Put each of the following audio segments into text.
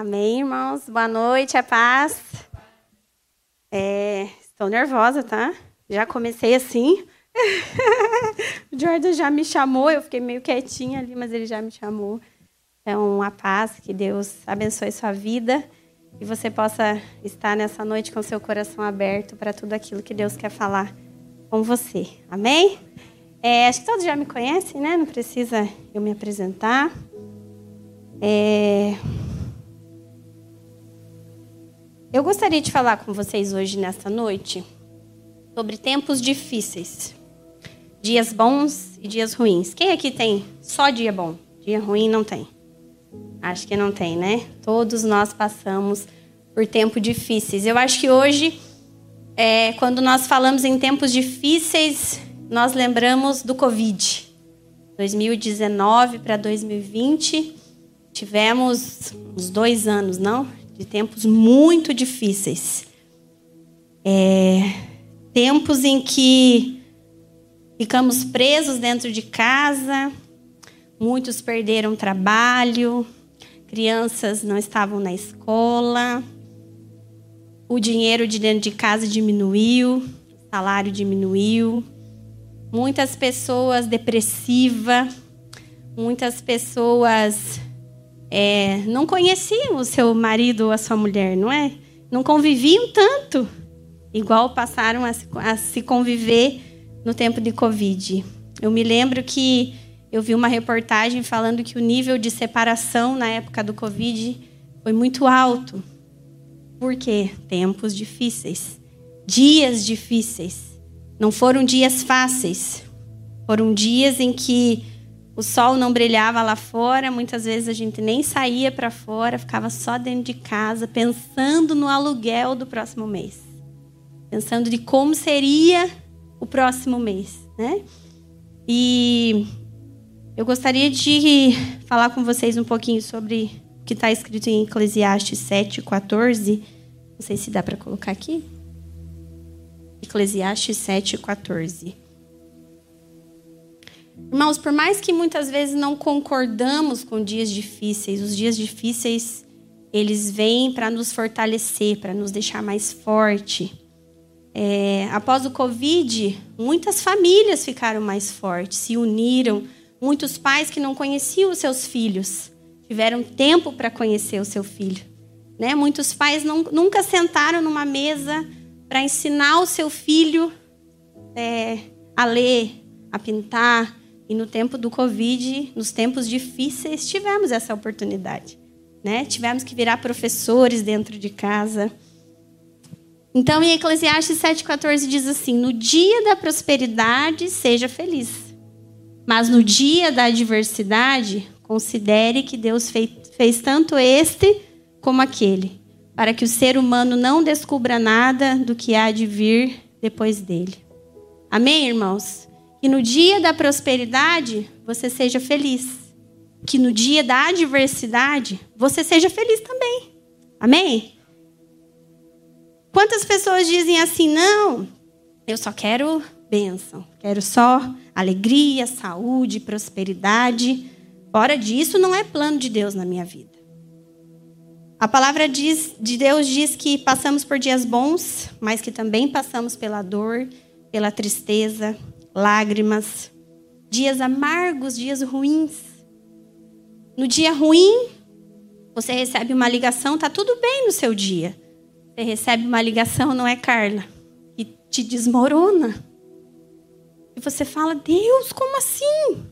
Amém, irmãos? Boa noite, a paz. É, estou nervosa, tá? Já comecei assim. o Jordan já me chamou, eu fiquei meio quietinha ali, mas ele já me chamou. Então, a paz, que Deus abençoe sua vida e você possa estar nessa noite com seu coração aberto para tudo aquilo que Deus quer falar com você. Amém? É, acho que todos já me conhecem, né? Não precisa eu me apresentar. É... Eu gostaria de falar com vocês hoje, nesta noite, sobre tempos difíceis. Dias bons e dias ruins. Quem aqui tem só dia bom? Dia ruim não tem. Acho que não tem, né? Todos nós passamos por tempos difíceis. Eu acho que hoje, é, quando nós falamos em tempos difíceis, nós lembramos do Covid. 2019 para 2020, tivemos uns dois anos, não? De tempos muito difíceis. É, tempos em que ficamos presos dentro de casa, muitos perderam trabalho, crianças não estavam na escola, o dinheiro de dentro de casa diminuiu, o salário diminuiu, muitas pessoas depressivas, muitas pessoas é, não conheciam o seu marido ou a sua mulher, não é? Não conviviam tanto, igual passaram a se, a se conviver no tempo de Covid. Eu me lembro que eu vi uma reportagem falando que o nível de separação na época do Covid foi muito alto. Por quê? Tempos difíceis, dias difíceis. Não foram dias fáceis. Foram dias em que o sol não brilhava lá fora, muitas vezes a gente nem saía para fora, ficava só dentro de casa, pensando no aluguel do próximo mês. Pensando de como seria o próximo mês, né? E eu gostaria de falar com vocês um pouquinho sobre o que está escrito em Eclesiastes 7, 14. Não sei se dá para colocar aqui. Eclesiastes 7, 14. Irmãos, por mais que muitas vezes não concordamos com dias difíceis, os dias difíceis eles vêm para nos fortalecer, para nos deixar mais forte. É, após o Covid, muitas famílias ficaram mais fortes, se uniram. Muitos pais que não conheciam os seus filhos tiveram tempo para conhecer o seu filho. Né? Muitos pais não, nunca sentaram numa mesa para ensinar o seu filho é, a ler, a pintar, e no tempo do Covid, nos tempos difíceis, tivemos essa oportunidade. Né? Tivemos que virar professores dentro de casa. Então, em Eclesiastes 7,14 diz assim: No dia da prosperidade, seja feliz. Mas no dia da adversidade, considere que Deus fez, fez tanto este como aquele, para que o ser humano não descubra nada do que há de vir depois dele. Amém, irmãos? Que no dia da prosperidade você seja feliz. Que no dia da adversidade você seja feliz também. Amém? Quantas pessoas dizem assim, não, eu só quero bênção, quero só alegria, saúde, prosperidade. Fora disso, não é plano de Deus na minha vida. A palavra diz, de Deus diz que passamos por dias bons, mas que também passamos pela dor, pela tristeza, lágrimas, dias amargos, dias ruins. No dia ruim, você recebe uma ligação, tá tudo bem no seu dia. Você recebe uma ligação, não é Carla, e te desmorona. E você fala: "Deus, como assim?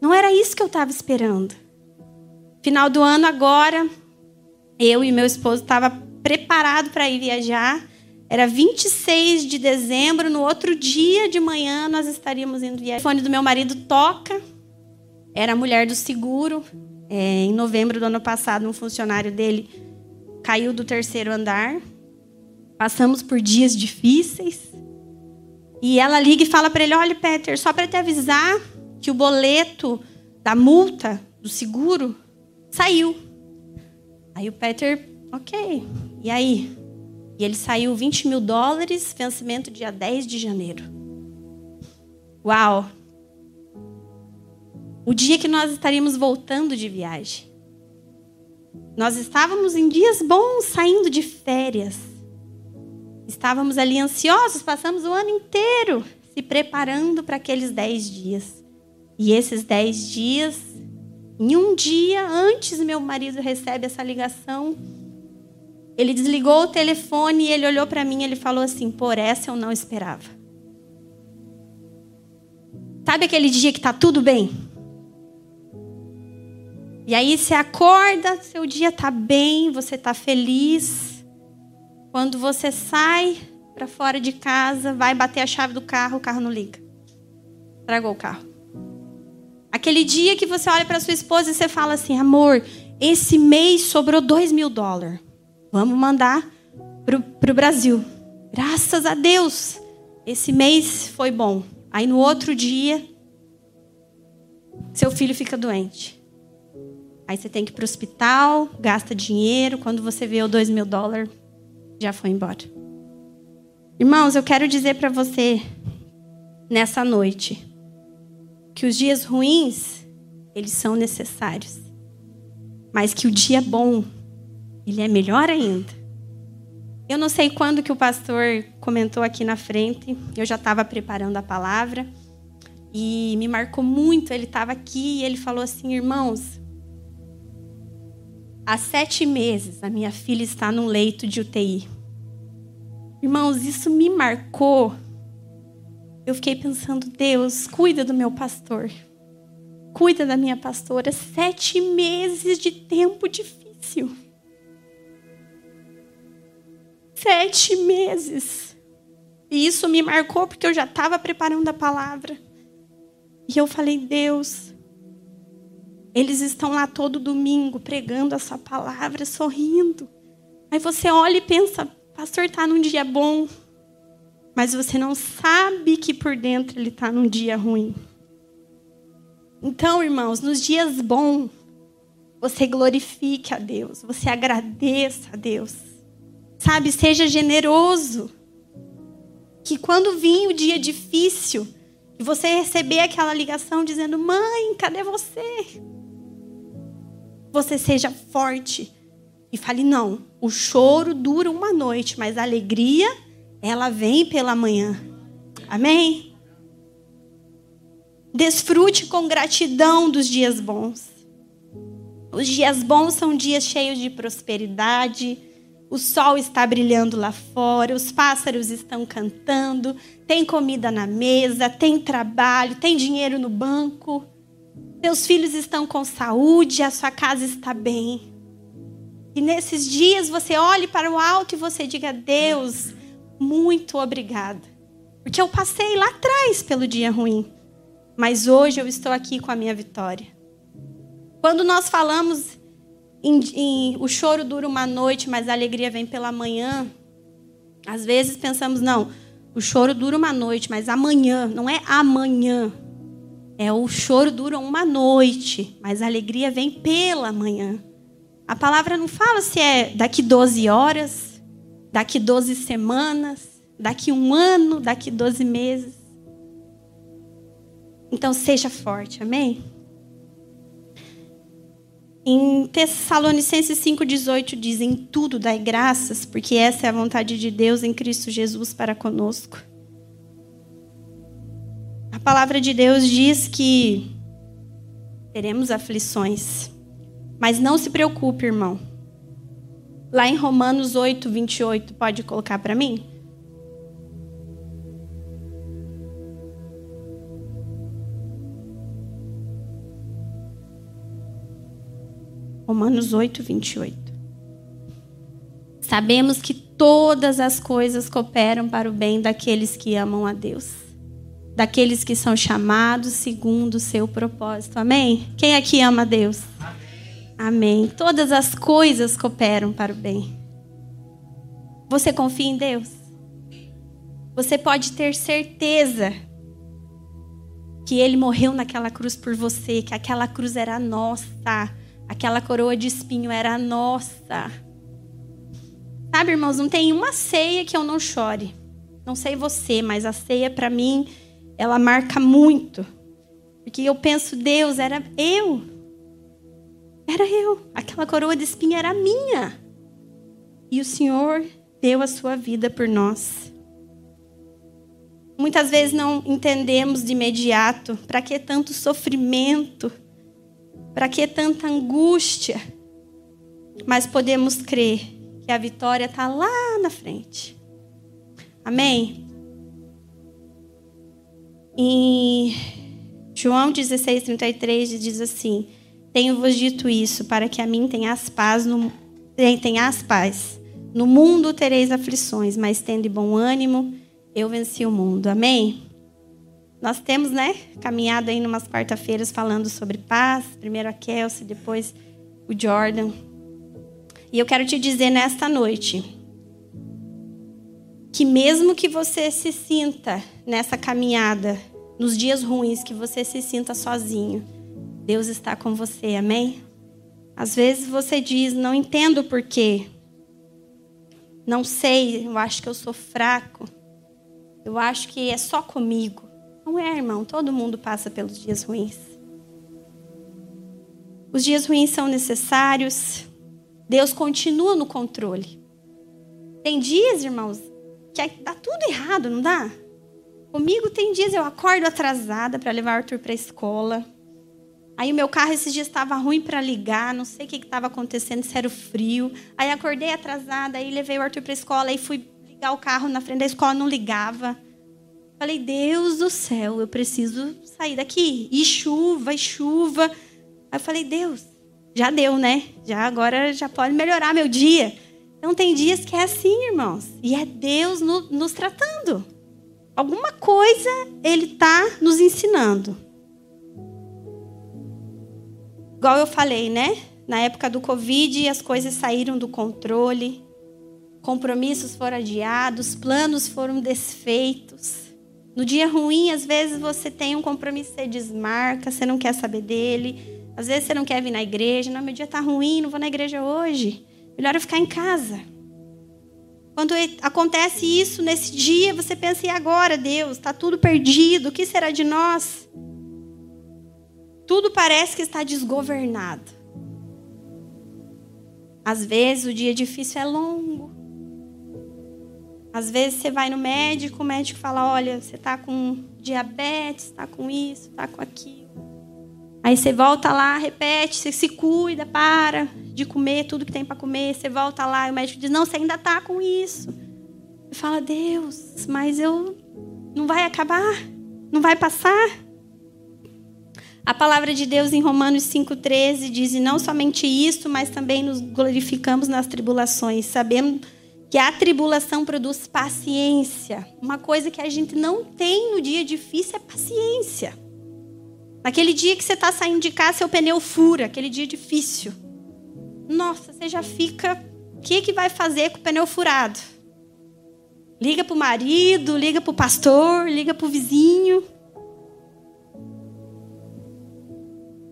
Não era isso que eu estava esperando." Final do ano agora, eu e meu esposo estava preparado para ir viajar era 26 de dezembro, no outro dia de manhã nós estaríamos indo viajar. O telefone do meu marido toca, era a mulher do seguro. É, em novembro do ano passado, um funcionário dele caiu do terceiro andar. Passamos por dias difíceis. E ela liga e fala para ele: Olha, Peter, só para te avisar que o boleto da multa do seguro saiu. Aí o Peter, ok. E aí? E ele saiu 20 mil dólares, vencimento dia 10 de janeiro. Uau! O dia que nós estaríamos voltando de viagem. Nós estávamos em dias bons, saindo de férias. Estávamos ali ansiosos, passamos o ano inteiro se preparando para aqueles dez dias. E esses dez dias, em um dia antes, meu marido recebe essa ligação. Ele desligou o telefone e ele olhou para mim e ele falou assim: Por essa eu não esperava. Sabe aquele dia que tá tudo bem? E aí você acorda, seu dia tá bem, você tá feliz. Quando você sai para fora de casa, vai bater a chave do carro, o carro não liga. Tragou o carro. Aquele dia que você olha para sua esposa e você fala assim, amor, esse mês sobrou dois mil dólares. Vamos mandar para o Brasil. Graças a Deus, esse mês foi bom. Aí no outro dia, seu filho fica doente. Aí você tem que ir para o hospital, gasta dinheiro. Quando você vê o dois mil dólares, já foi embora. Irmãos, eu quero dizer para você nessa noite que os dias ruins eles são necessários, mas que o dia bom ele é melhor ainda. Eu não sei quando que o pastor comentou aqui na frente. Eu já estava preparando a palavra e me marcou muito. Ele estava aqui e ele falou assim, irmãos, Há sete meses, a minha filha está num leito de UTI. Irmãos, isso me marcou. Eu fiquei pensando, Deus, cuida do meu pastor. Cuida da minha pastora. Sete meses de tempo difícil. Sete meses. E isso me marcou porque eu já estava preparando a palavra. E eu falei, Deus, eles estão lá todo domingo pregando a sua palavra, sorrindo. Aí você olha e pensa, pastor está num dia bom, mas você não sabe que por dentro ele está num dia ruim. Então, irmãos, nos dias bons, você glorifique a Deus, você agradeça a Deus. Sabe, seja generoso. Que quando vir o dia difícil, você receber aquela ligação dizendo: Mãe, cadê você? você seja forte e fale: não, o choro dura uma noite, mas a alegria, ela vem pela manhã. Amém? Desfrute com gratidão dos dias bons. Os dias bons são dias cheios de prosperidade. O sol está brilhando lá fora, os pássaros estão cantando, tem comida na mesa, tem trabalho, tem dinheiro no banco. Seus filhos estão com saúde, a sua casa está bem. E nesses dias você olhe para o alto e você diga: Deus, muito obrigada. Porque eu passei lá atrás pelo dia ruim, mas hoje eu estou aqui com a minha vitória. Quando nós falamos em, em o choro dura uma noite, mas a alegria vem pela manhã, às vezes pensamos: não, o choro dura uma noite, mas amanhã, não é amanhã. É o choro dura uma noite, mas a alegria vem pela manhã. A palavra não fala se é daqui 12 horas, daqui 12 semanas, daqui um ano, daqui 12 meses. Então seja forte, amém? Em Tessalonicenses 5,18 diz: Em tudo dai graças, porque essa é a vontade de Deus em Cristo Jesus para conosco. A palavra de Deus diz que teremos aflições. Mas não se preocupe, irmão. Lá em Romanos 8, 28, pode colocar para mim? Romanos 8, 28. Sabemos que todas as coisas cooperam para o bem daqueles que amam a Deus daqueles que são chamados segundo o seu propósito. Amém? Quem aqui ama a Deus? Amém. Amém. Todas as coisas cooperam para o bem. Você confia em Deus? Você pode ter certeza que Ele morreu naquela cruz por você, que aquela cruz era nossa, aquela coroa de espinho era nossa. Sabe, irmãos, não tem uma ceia que eu não chore. Não sei você, mas a ceia para mim ela marca muito. Porque eu penso, Deus, era eu. Era eu. Aquela coroa de espinho era minha. E o Senhor deu a sua vida por nós. Muitas vezes não entendemos de imediato para que tanto sofrimento, para que tanta angústia, mas podemos crer que a vitória está lá na frente. Amém? Em João 16, 33 diz assim: Tenho-vos dito isso para que a mim tenhas paz no, tenhas paz. No mundo tereis aflições, mas tende bom ânimo, eu venci o mundo. Amém? Nós temos, né, caminhado aí umas quarta-feiras falando sobre paz. Primeiro a Kelsey, depois o Jordan. E eu quero te dizer nesta noite que mesmo que você se sinta nessa caminhada, nos dias ruins, que você se sinta sozinho, Deus está com você, amém? Às vezes você diz, não entendo porquê. Não sei, eu acho que eu sou fraco. Eu acho que é só comigo. Não é, irmão, todo mundo passa pelos dias ruins. Os dias ruins são necessários. Deus continua no controle. Tem dias, irmãos, que dá tudo errado, não dá? Comigo tem dias eu acordo atrasada para levar o Arthur para a escola. Aí o meu carro esses dias estava ruim para ligar, não sei o que estava acontecendo, se era o frio. Aí acordei atrasada, aí levei o Arthur para a escola, aí fui ligar o carro na frente da escola, não ligava. Falei, Deus do céu, eu preciso sair daqui. E chuva, e chuva. Aí eu falei, Deus, já deu, né? Já agora já pode melhorar meu dia. Então tem dias que é assim, irmãos. E é Deus no, nos tratando. Alguma coisa Ele está nos ensinando. Igual eu falei, né? Na época do Covid, as coisas saíram do controle. Compromissos foram adiados, planos foram desfeitos. No dia ruim, às vezes você tem um compromisso, você desmarca, você não quer saber dele. Às vezes você não quer vir na igreja. Não, meu dia está ruim, não vou na igreja hoje. Melhor eu ficar em casa. Quando acontece isso nesse dia, você pensa, e agora, Deus? Está tudo perdido, o que será de nós? Tudo parece que está desgovernado. Às vezes o dia difícil é longo. Às vezes você vai no médico, o médico fala: olha, você está com diabetes, está com isso, está com aquilo. Aí você volta lá, repete, você se cuida, para de comer tudo que tem para comer. Você volta lá e o médico diz: não, você ainda está com isso. Você fala: Deus, mas eu não vai acabar, não vai passar. A palavra de Deus em Romanos 5,13 diz: e não somente isso, mas também nos glorificamos nas tribulações, sabendo que a tribulação produz paciência. Uma coisa que a gente não tem no dia difícil é paciência. Naquele dia que você está saindo de casa, seu pneu fura, aquele dia difícil. Nossa, você já fica. O que, que vai fazer com o pneu furado? Liga para o marido, liga para o pastor, liga para o vizinho.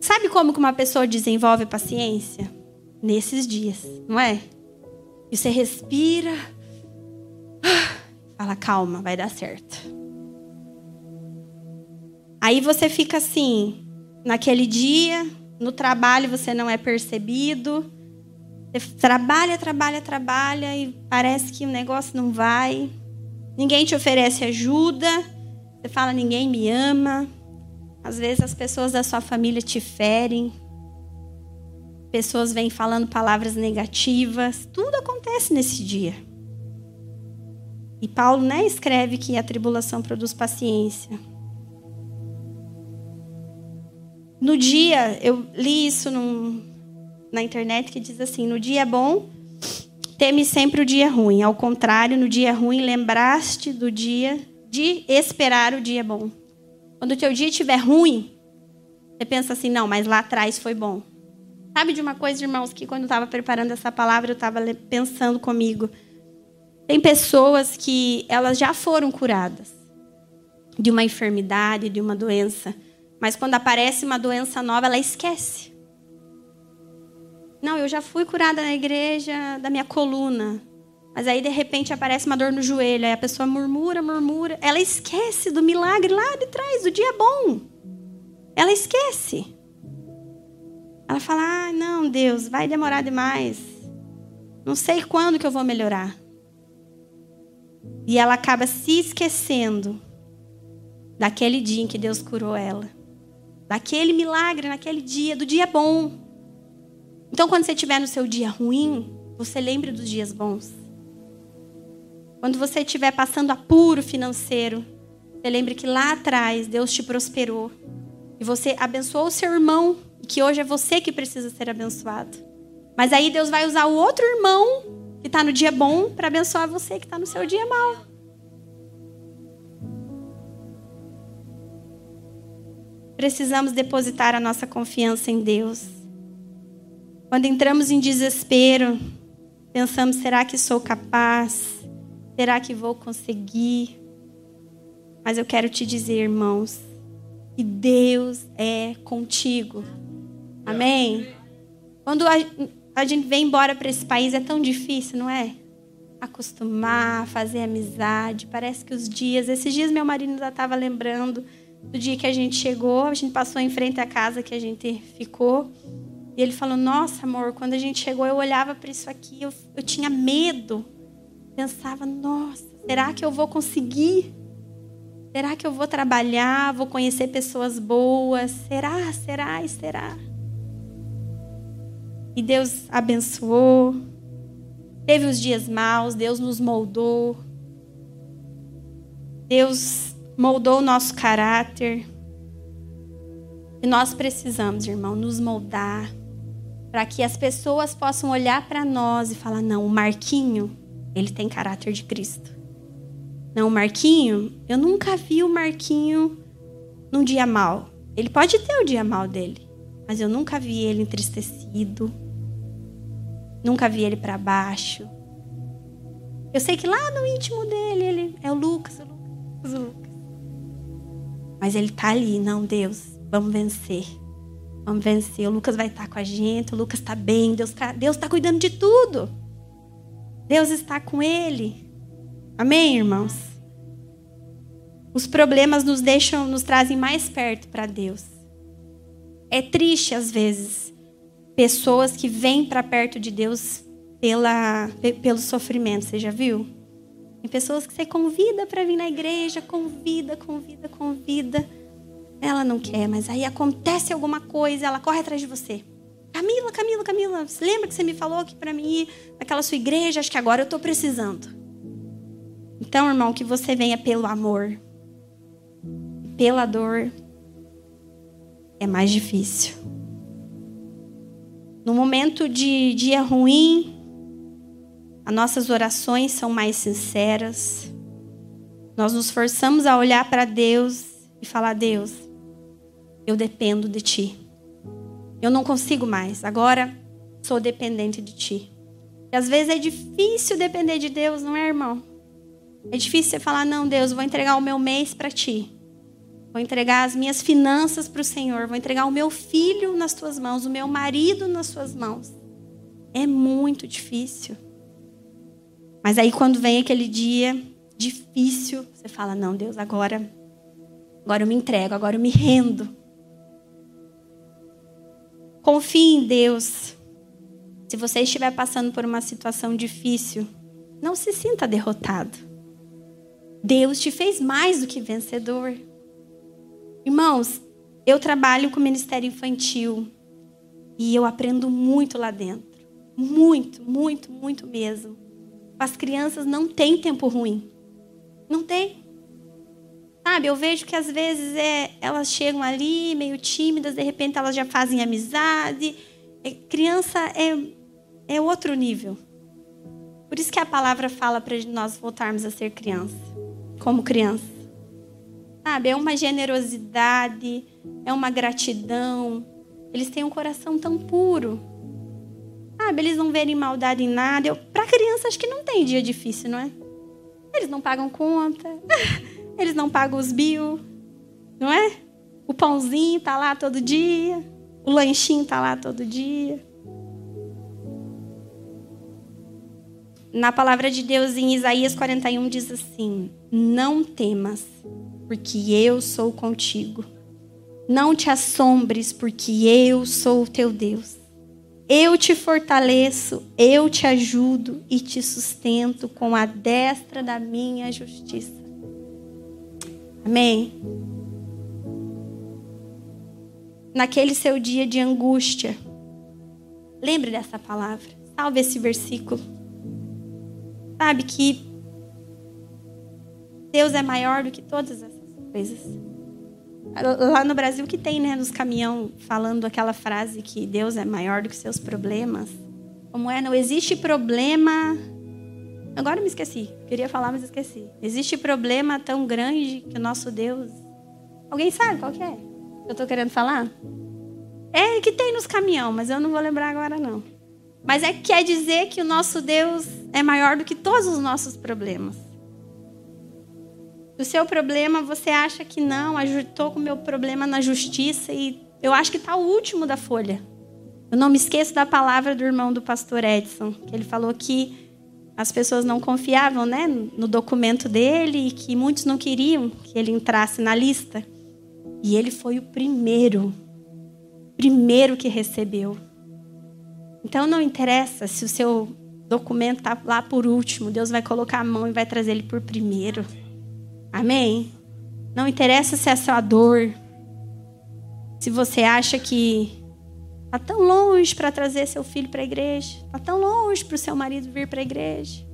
Sabe como que uma pessoa desenvolve paciência? Nesses dias, não é? E você respira. Fala, calma, vai dar certo. Aí você fica assim, naquele dia, no trabalho você não é percebido. Você trabalha, trabalha, trabalha e parece que o negócio não vai. Ninguém te oferece ajuda. Você fala, ninguém me ama. Às vezes as pessoas da sua família te ferem. Pessoas vêm falando palavras negativas. Tudo acontece nesse dia. E Paulo né, escreve que a tribulação produz paciência. No dia, eu li isso num, na internet que diz assim: no dia bom, teme sempre o dia ruim. Ao contrário, no dia ruim, lembraste do dia de esperar o dia bom. Quando o teu dia estiver ruim, você pensa assim: não, mas lá atrás foi bom. Sabe de uma coisa, irmãos, que quando eu estava preparando essa palavra, eu estava pensando comigo. Tem pessoas que elas já foram curadas de uma enfermidade, de uma doença, mas quando aparece uma doença nova, ela esquece. Não, eu já fui curada na igreja da minha coluna. Mas aí, de repente, aparece uma dor no joelho. Aí a pessoa murmura, murmura. Ela esquece do milagre lá de trás, do dia bom. Ela esquece. Ela fala: ah, não, Deus, vai demorar demais. Não sei quando que eu vou melhorar. E ela acaba se esquecendo daquele dia em que Deus curou ela. Daquele milagre, naquele dia, do dia bom. Então, quando você estiver no seu dia ruim, você lembre dos dias bons. Quando você estiver passando apuro financeiro, você lembre que lá atrás Deus te prosperou. E você abençoou o seu irmão, e que hoje é você que precisa ser abençoado. Mas aí Deus vai usar o outro irmão que está no dia bom para abençoar você que está no seu dia mal. Precisamos depositar a nossa confiança em Deus. Quando entramos em desespero, pensamos: será que sou capaz? Será que vou conseguir? Mas eu quero te dizer, irmãos, que Deus é contigo. Amém? Quando a, a gente vem embora para esse país é tão difícil, não é? Acostumar, fazer amizade. Parece que os dias. Esses dias meu marido ainda estava lembrando do dia que a gente chegou, a gente passou em frente à casa que a gente ficou. E ele falou: Nossa, amor, quando a gente chegou, eu olhava para isso aqui, eu, eu tinha medo. Pensava: Nossa, será que eu vou conseguir? Será que eu vou trabalhar? Vou conhecer pessoas boas? Será, será e será? E Deus abençoou. Teve os dias maus, Deus nos moldou. Deus moldou o nosso caráter. E nós precisamos, irmão, nos moldar para que as pessoas possam olhar para nós e falar: não, o Marquinho, ele tem caráter de Cristo. Não, o Marquinho, eu nunca vi o Marquinho num dia mal. Ele pode ter o dia mal dele, mas eu nunca vi ele entristecido. Nunca vi ele para baixo. Eu sei que lá no íntimo dele, ele é o Lucas, o Lucas, o Lucas. Mas ele tá ali, não, Deus, vamos vencer. Vamos vencer. O Lucas vai estar com a gente, o Lucas está bem, Deus está Deus tá cuidando de tudo. Deus está com ele. Amém, irmãos? Os problemas nos deixam, nos trazem mais perto para Deus. É triste às vezes pessoas que vêm para perto de Deus pela, pelo sofrimento. Você já viu? Tem pessoas que você convida para vir na igreja, convida, convida, convida. Ela não quer, mas aí acontece alguma coisa, ela corre atrás de você. Camila, Camila, Camila, lembra que você me falou que para mim naquela sua igreja, acho que agora eu estou precisando. Então, irmão, que você venha pelo amor. Pela dor é mais difícil. No momento de dia ruim, as nossas orações são mais sinceras. Nós nos forçamos a olhar para Deus e falar: Deus, eu dependo de Ti. Eu não consigo mais. Agora sou dependente de Ti. E às vezes é difícil depender de Deus, não é, irmão? É difícil você falar: Não, Deus, vou entregar o meu mês para Ti. Vou entregar as minhas finanças para o Senhor. Vou entregar o meu filho nas tuas mãos, o meu marido nas suas mãos. É muito difícil. Mas aí quando vem aquele dia difícil, você fala: "Não, Deus, agora agora eu me entrego, agora eu me rendo". Confie em Deus. Se você estiver passando por uma situação difícil, não se sinta derrotado. Deus te fez mais do que vencedor. Irmãos, eu trabalho com ministério infantil e eu aprendo muito lá dentro. Muito, muito, muito mesmo. As crianças não têm tempo ruim. Não tem. Sabe, eu vejo que às vezes é, elas chegam ali meio tímidas, de repente elas já fazem amizade. É, criança é, é outro nível. Por isso que a palavra fala para nós voltarmos a ser criança, como criança. Sabe, é uma generosidade, é uma gratidão. Eles têm um coração tão puro. Sabe, eles não verem maldade em nada. Para criança, acho que não tem dia difícil, não é? Eles não pagam conta, eles não pagam os bill, não é? O pãozinho tá lá todo dia, o lanchinho tá lá todo dia. Na palavra de Deus em Isaías 41 diz assim: Não temas, porque eu sou contigo. Não te assombres, porque eu sou o teu Deus. Eu te fortaleço, eu te ajudo e te sustento com a destra da minha justiça. Amém. Naquele seu dia de angústia, lembre dessa palavra, salve esse versículo. Sabe que Deus é maior do que todas essas coisas. Lá no Brasil que tem, né, nos caminhão falando aquela frase que Deus é maior do que seus problemas. Como é? Não existe problema. Agora me esqueci. Queria falar, mas esqueci. Existe problema tão grande que o nosso Deus. Alguém sabe qual que é? Eu estou querendo falar? É que tem nos caminhão, mas eu não vou lembrar agora não. Mas é que quer dizer que o nosso Deus é maior do que todos os nossos problemas. O seu problema, você acha que não, ajudou com o meu problema na justiça e eu acho que está o último da folha. Eu não me esqueço da palavra do irmão do pastor Edson, que ele falou que as pessoas não confiavam né, no documento dele e que muitos não queriam que ele entrasse na lista. E ele foi o primeiro, primeiro que recebeu. Então não interessa se o seu documento está lá por último, Deus vai colocar a mão e vai trazer ele por primeiro. Amém? Não interessa se é sua dor. Se você acha que está tão longe para trazer seu filho para a igreja, está tão longe para o seu marido vir para a igreja.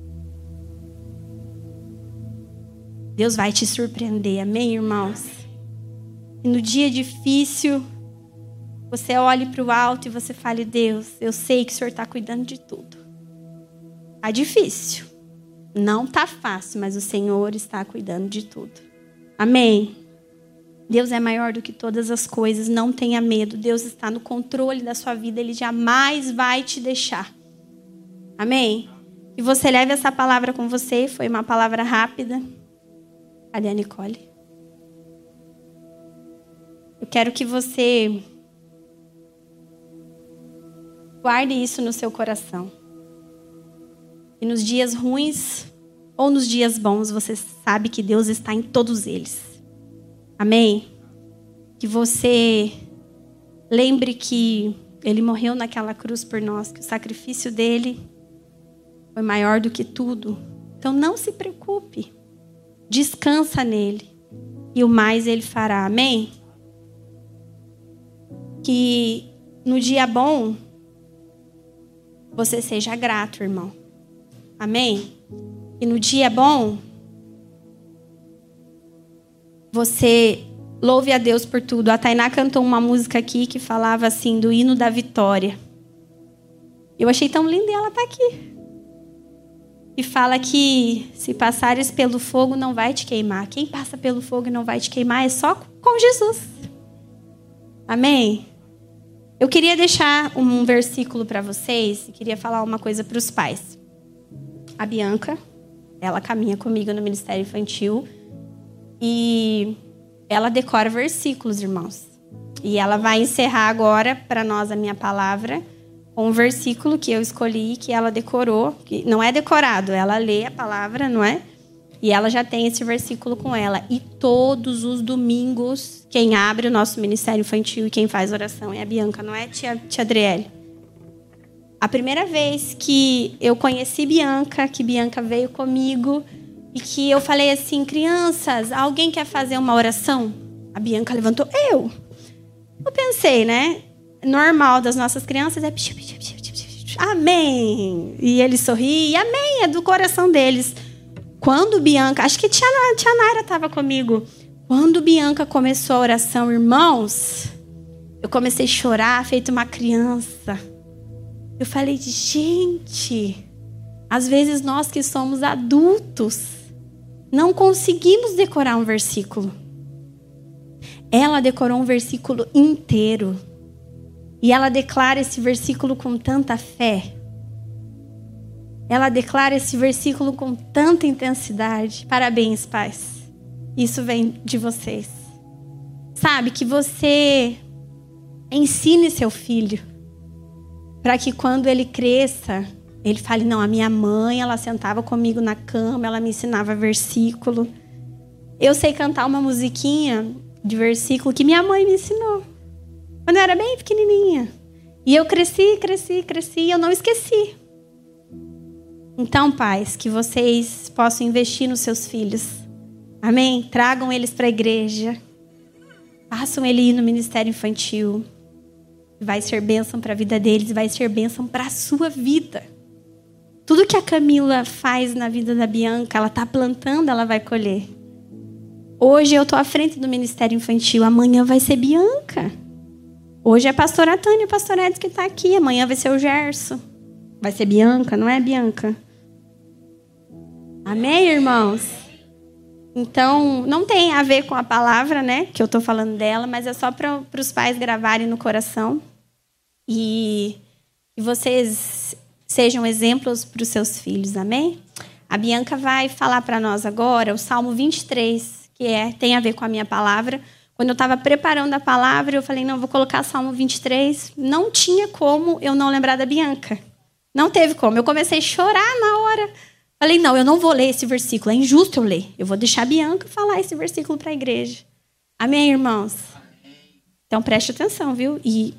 Deus vai te surpreender, amém, irmãos? E no dia difícil, você olhe para o alto e você fale: Deus, eu sei que o Senhor está cuidando de tudo. Está difícil. Não está fácil, mas o Senhor está cuidando de tudo. Amém. Deus é maior do que todas as coisas, não tenha medo. Deus está no controle da sua vida, ele jamais vai te deixar. Amém. Que você leve essa palavra com você, foi uma palavra rápida. Cadê a Nicole? Eu quero que você guarde isso no seu coração. E nos dias ruins ou nos dias bons, você sabe que Deus está em todos eles. Amém? Que você lembre que Ele morreu naquela cruz por nós, que o sacrifício dele foi maior do que tudo. Então não se preocupe. Descansa nele. E o mais ele fará. Amém? Que no dia bom você seja grato, irmão. Amém? E no dia bom, você louve a Deus por tudo. A Tainá cantou uma música aqui que falava assim do hino da vitória. Eu achei tão linda e ela está aqui. E fala que se passares pelo fogo não vai te queimar. Quem passa pelo fogo e não vai te queimar é só com Jesus. Amém? Eu queria deixar um versículo para vocês e queria falar uma coisa para os pais a Bianca. Ela caminha comigo no Ministério Infantil. E ela decora versículos, irmãos. E ela vai encerrar agora para nós a minha palavra com um versículo que eu escolhi, que ela decorou. Que não é decorado, ela lê a palavra, não é? E ela já tem esse versículo com ela. E todos os domingos, quem abre o nosso ministério infantil e quem faz oração é a Bianca, não é, tia, tia Adriele? A primeira vez que eu conheci Bianca, que Bianca veio comigo e que eu falei assim, crianças, alguém quer fazer uma oração? A Bianca levantou, eu. Eu pensei, né? Normal das nossas crianças é amém. E ele sorri, amém, é do coração deles. Quando Bianca, acho que tia, tia Naira estava comigo. Quando Bianca começou a oração, irmãos, eu comecei a chorar, feito uma criança. Eu falei, gente, às vezes nós que somos adultos não conseguimos decorar um versículo. Ela decorou um versículo inteiro. E ela declara esse versículo com tanta fé. Ela declara esse versículo com tanta intensidade. Parabéns, pais. Isso vem de vocês. Sabe que você ensine seu filho para que quando ele cresça, ele fale: Não, a minha mãe, ela sentava comigo na cama, ela me ensinava versículo. Eu sei cantar uma musiquinha, de versículo que minha mãe me ensinou. Quando eu era bem pequenininha. E eu cresci, cresci, cresci e eu não esqueci. Então, pais, que vocês possam investir nos seus filhos. Amém? Tragam eles para a igreja. Façam ele ir no ministério infantil. Vai ser bênção para a vida deles, vai ser bênção para a sua vida. Tudo que a Camila faz na vida da Bianca, ela está plantando, ela vai colher. Hoje eu estou à frente do Ministério Infantil, amanhã vai ser Bianca. Hoje é a pastora Tânia, pastor Edson que está aqui, amanhã vai ser o Gerson. Vai ser Bianca, não é Bianca? Amém, irmãos? Então, não tem a ver com a palavra, né, que eu estou falando dela, mas é só para os pais gravarem no coração e, e vocês sejam exemplos para os seus filhos, amém? A Bianca vai falar para nós agora o Salmo 23, que é, tem a ver com a minha palavra. Quando eu estava preparando a palavra, eu falei, não, vou colocar Salmo 23. Não tinha como eu não lembrar da Bianca. Não teve como. Eu comecei a chorar na hora. Falei, não, eu não vou ler esse versículo. É injusto eu ler. Eu vou deixar a Bianca falar esse versículo para a igreja. Amém, irmãos? Então preste atenção, viu? E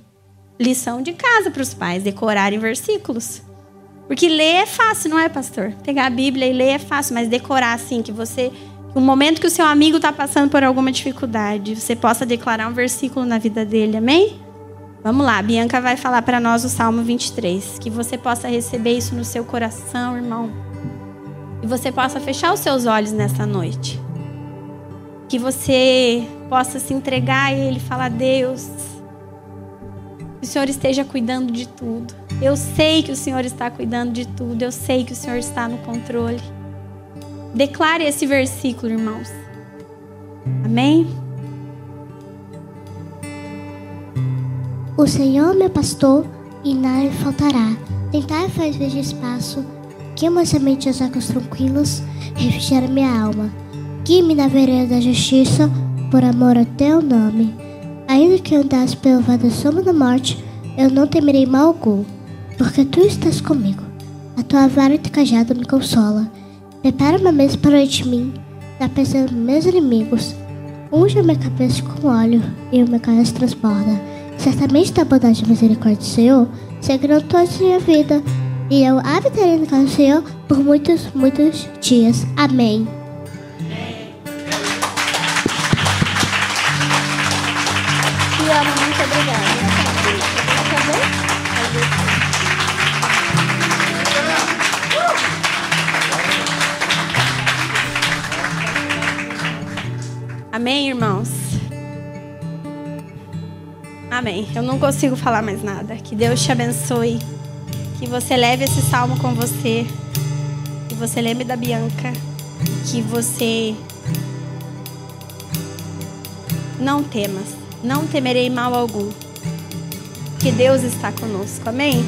lição de casa para os pais, decorarem versículos. Porque ler é fácil, não é, pastor? Pegar a Bíblia e ler é fácil, mas decorar assim, que você no momento que o seu amigo está passando por alguma dificuldade, você possa declarar um versículo na vida dele, amém? Vamos lá, Bianca vai falar para nós o Salmo 23. Que você possa receber isso no seu coração, irmão. E você possa fechar os seus olhos nessa noite. Que você possa se entregar a Ele falar: Deus, que o Senhor esteja cuidando de tudo. Eu sei que o Senhor está cuidando de tudo. Eu sei que o Senhor está no controle. Declare esse versículo, irmãos. Amém? O Senhor meu pastor e nada me faltará. Tentar faz de espaço, que uma semente as águas tranquilas refrigera minha alma. Guie-me na vereda da justiça, por amor ao teu nome. Ainda que andasse pelo vale da sombra da morte, eu não temerei mal algum, porque tu estás comigo. A tua vara e teu cajado me consola. Prepara uma mesa para de mim, na presença dos meus inimigos. Unge minha cabeça com óleo e o meu cabeça transborda. Certamente da bondade e misericórdia do Senhor seguirão toda a minha vida, e eu habitarei no casa do Senhor por muitos, muitos dias. Amém. Amém, irmãos? Amém. Eu não consigo falar mais nada. Que Deus te abençoe. Que você leve esse salmo com você. Que você lembre da Bianca. Que você não temas. Não temerei mal algum. Que Deus está conosco. Amém?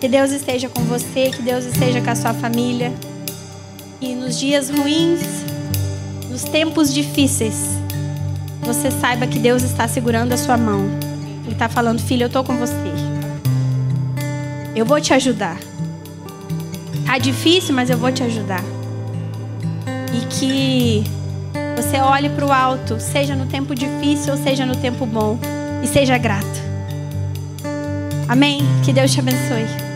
Que Deus esteja com você. Que Deus esteja com a sua família. E nos dias ruins, nos tempos difíceis, você saiba que Deus está segurando a sua mão. Ele está falando, filho, eu estou com você. Eu vou te ajudar. Tá difícil, mas eu vou te ajudar. E que você olhe para o alto, seja no tempo difícil ou seja no tempo bom, e seja grato. Amém? Que Deus te abençoe.